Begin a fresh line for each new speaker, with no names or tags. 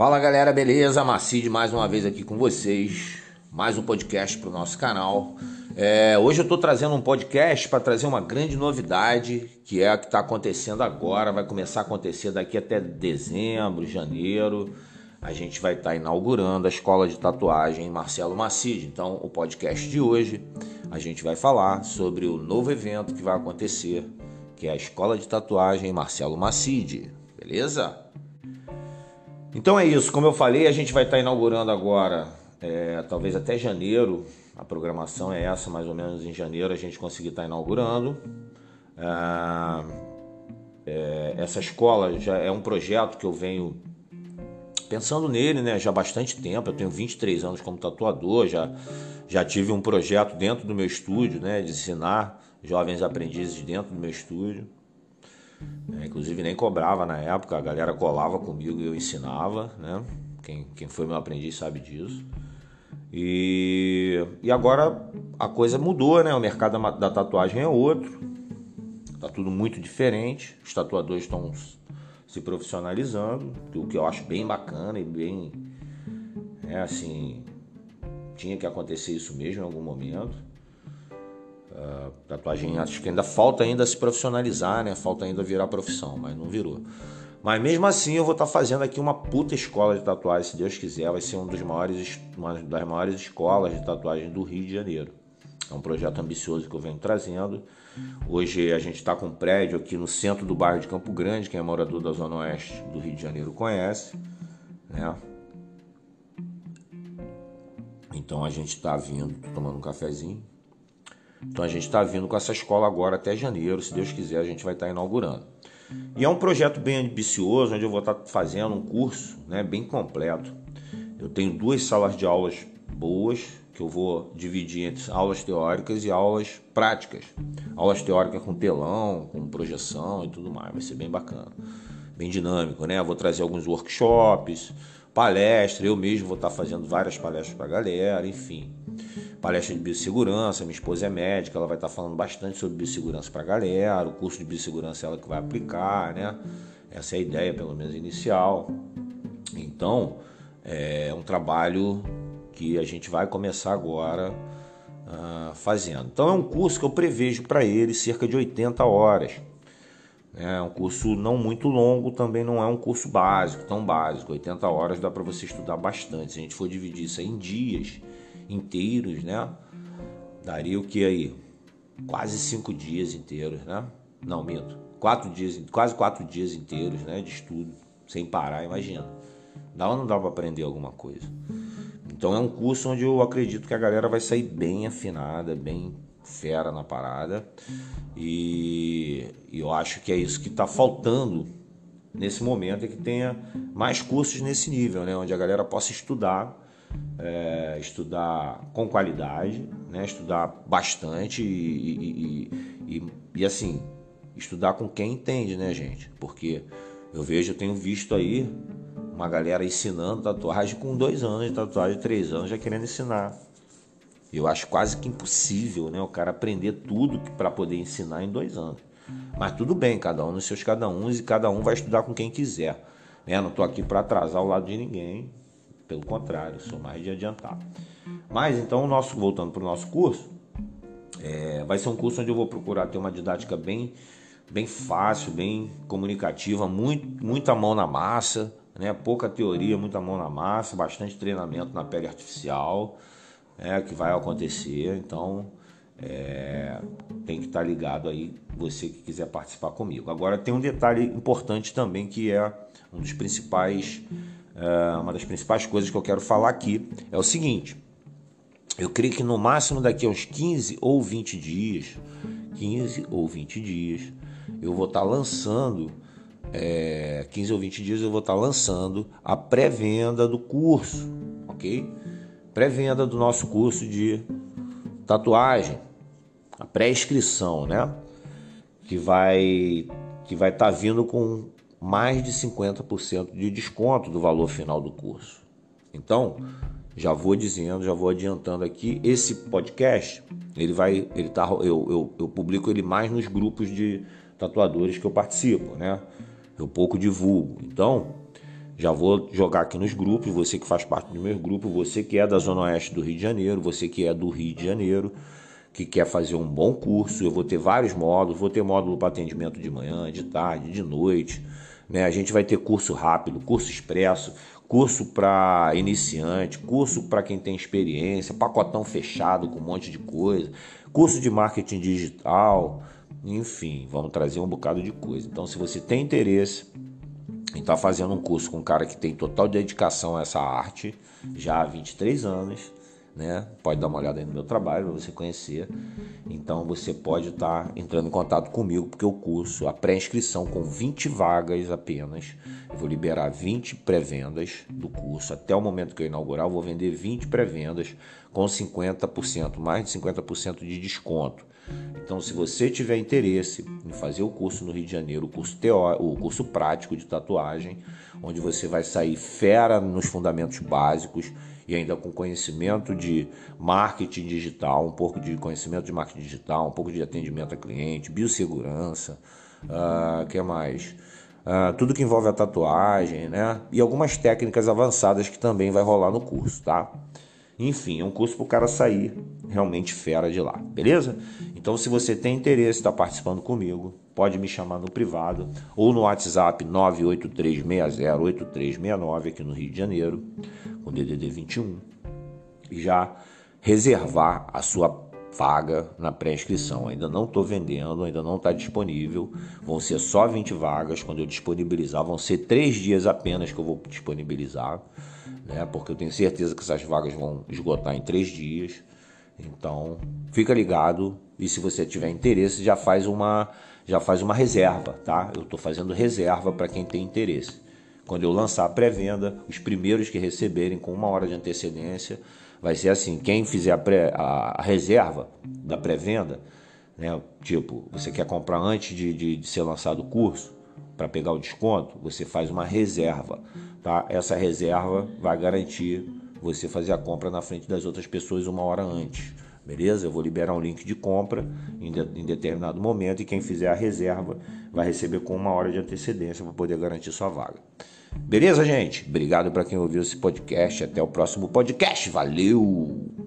Fala galera, beleza? Macide mais uma vez aqui com vocês, mais um podcast para o nosso canal. É, hoje eu estou trazendo um podcast para trazer uma grande novidade, que é a que está acontecendo agora, vai começar a acontecer daqui até dezembro, janeiro. A gente vai estar tá inaugurando a escola de tatuagem Marcelo Macide. Então, o podcast de hoje a gente vai falar sobre o novo evento que vai acontecer, que é a escola de tatuagem Marcelo Macide, beleza? Então é isso, como eu falei, a gente vai estar inaugurando agora, é, talvez até janeiro, a programação é essa, mais ou menos em janeiro a gente conseguir estar inaugurando. É, é, essa escola já é um projeto que eu venho pensando nele né, já há bastante tempo. Eu tenho 23 anos como tatuador, já, já tive um projeto dentro do meu estúdio né, de ensinar jovens aprendizes dentro do meu estúdio. É, inclusive nem cobrava na época, a galera colava comigo e eu ensinava, né? Quem, quem foi meu aprendiz sabe disso. E, e agora a coisa mudou, né? O mercado da, da tatuagem é outro. Tá tudo muito diferente. Os tatuadores estão se profissionalizando, o que eu acho bem bacana e bem. É assim. Tinha que acontecer isso mesmo em algum momento. Uh, tatuagem acho que ainda falta ainda se profissionalizar, né? Falta ainda virar profissão, mas não virou. Mas mesmo assim eu vou estar tá fazendo aqui uma puta escola de tatuagem, se Deus quiser, vai ser um dos maiores, uma das maiores escolas de tatuagem do Rio de Janeiro. É um projeto ambicioso que eu venho trazendo. Hoje a gente está com um prédio aqui no centro do bairro de Campo Grande, quem é morador da Zona Oeste do Rio de Janeiro conhece, né? Então a gente está vindo, tomando um cafezinho. Então a gente está vindo com essa escola agora até janeiro, se Deus quiser, a gente vai estar tá inaugurando. E é um projeto bem ambicioso, onde eu vou estar tá fazendo um curso né, bem completo. Eu tenho duas salas de aulas boas, que eu vou dividir entre aulas teóricas e aulas práticas. Aulas teóricas com telão, com projeção e tudo mais, vai ser bem bacana. Bem dinâmico, né? Eu vou trazer alguns workshops, palestra, eu mesmo vou estar tá fazendo várias palestras para a galera, enfim palestra de biossegurança, minha esposa é médica, ela vai estar falando bastante sobre biossegurança para a galera, o curso de biossegurança é ela que vai aplicar, né? Essa é a ideia, pelo menos inicial. Então, é um trabalho que a gente vai começar agora uh, fazendo. Então, é um curso que eu prevejo para ele cerca de 80 horas. É um curso não muito longo, também não é um curso básico, tão básico. 80 horas dá para você estudar bastante. Se a gente for dividir isso em dias, inteiros, né? Daria o que aí? Quase cinco dias inteiros, né? Não, minto. Quatro dias, quase quatro dias inteiros, né? De estudo, sem parar, imagina. Dá ou não dá para aprender alguma coisa? Então é um curso onde eu acredito que a galera vai sair bem afinada, bem fera na parada. E, e eu acho que é isso que está faltando nesse momento, é que tenha mais cursos nesse nível, né? Onde a galera possa estudar é, estudar com qualidade, né? estudar bastante e, e, e, e, assim, estudar com quem entende, né, gente? Porque eu vejo, eu tenho visto aí uma galera ensinando tatuagem com dois anos de tatuagem, três anos, já querendo ensinar. Eu acho quase que impossível, né, o cara aprender tudo para poder ensinar em dois anos. Mas tudo bem, cada um nos seus cada uns e cada um vai estudar com quem quiser. Né? Não estou aqui para atrasar o lado de ninguém. Pelo contrário, sou mais de adiantar. Mas então, nosso, voltando para o nosso curso, é, vai ser um curso onde eu vou procurar ter uma didática bem, bem fácil, bem comunicativa, muito, muita mão na massa, né? pouca teoria, muita mão na massa, bastante treinamento na pele artificial, é, que vai acontecer. Então, é, tem que estar tá ligado aí, você que quiser participar comigo. Agora, tem um detalhe importante também que é um dos principais uma das principais coisas que eu quero falar aqui é o seguinte: eu creio que no máximo daqui a uns 15 ou 20 dias, 15 ou 20 dias, eu vou estar lançando, é, 15 ou 20 dias eu vou estar lançando a pré-venda do curso, ok? Pré-venda do nosso curso de tatuagem, a pré-inscrição, né? Que vai que vai estar vindo com mais de 50% de desconto do valor final do curso. Então, já vou dizendo, já vou adiantando aqui, esse podcast, ele vai, ele tá, eu, eu, eu publico ele mais nos grupos de tatuadores que eu participo, né? Eu pouco divulgo. Então, Já vou jogar aqui nos grupos, você que faz parte do meu grupo, você que é da Zona Oeste do Rio de Janeiro, você que é do Rio de Janeiro, que quer fazer um bom curso, eu vou ter vários módulos, vou ter módulo para atendimento de manhã, de tarde, de noite. Né? A gente vai ter curso rápido, curso expresso, curso para iniciante, curso para quem tem experiência, pacotão fechado com um monte de coisa, curso de marketing digital, enfim, vamos trazer um bocado de coisa. Então, se você tem interesse em estar tá fazendo um curso com um cara que tem total dedicação a essa arte, já há 23 anos, né? Pode dar uma olhada aí no meu trabalho para você conhecer. Então você pode estar tá entrando em contato comigo, porque o curso, a pré-inscrição com 20 vagas apenas, eu vou liberar 20 pré-vendas do curso. Até o momento que eu inaugurar, eu vou vender 20 pré-vendas com 50%, mais de 50% de desconto. Então, se você tiver interesse em fazer o curso no Rio de Janeiro, o curso, teórico, o curso prático de tatuagem, onde você vai sair fera nos fundamentos básicos e ainda com conhecimento de marketing digital, um pouco de conhecimento de marketing digital, um pouco de atendimento a cliente, biossegurança, uh, que mais? Uh, tudo que envolve a tatuagem, né? E algumas técnicas avançadas que também vai rolar no curso, tá? Enfim, é um curso para o cara sair realmente fera de lá, beleza? Então, se você tem interesse estar participando comigo, pode me chamar no privado ou no WhatsApp 983608369 aqui no Rio de Janeiro, com DDD 21, e já reservar a sua vaga na pré-inscrição. Ainda não estou vendendo, ainda não está disponível. Vão ser só 20 vagas. Quando eu disponibilizar, vão ser três dias apenas que eu vou disponibilizar né? Porque eu tenho certeza que essas vagas vão esgotar em três dias. Então, fica ligado e se você tiver interesse, já faz uma já faz uma reserva, tá? Eu estou fazendo reserva para quem tem interesse. Quando eu lançar a pré-venda, os primeiros que receberem com uma hora de antecedência, vai ser assim: quem fizer a, pré, a, reserva da pré-venda, né? Tipo, você quer comprar antes de, de, de ser lançado o curso, para pegar o desconto, você faz uma reserva, tá? Essa reserva vai garantir você fazer a compra na frente das outras pessoas uma hora antes, beleza? Eu vou liberar um link de compra em, de, em determinado momento e quem fizer a reserva vai receber com uma hora de antecedência para poder garantir sua vaga. Beleza, gente? Obrigado para quem ouviu esse podcast. Até o próximo podcast. Valeu!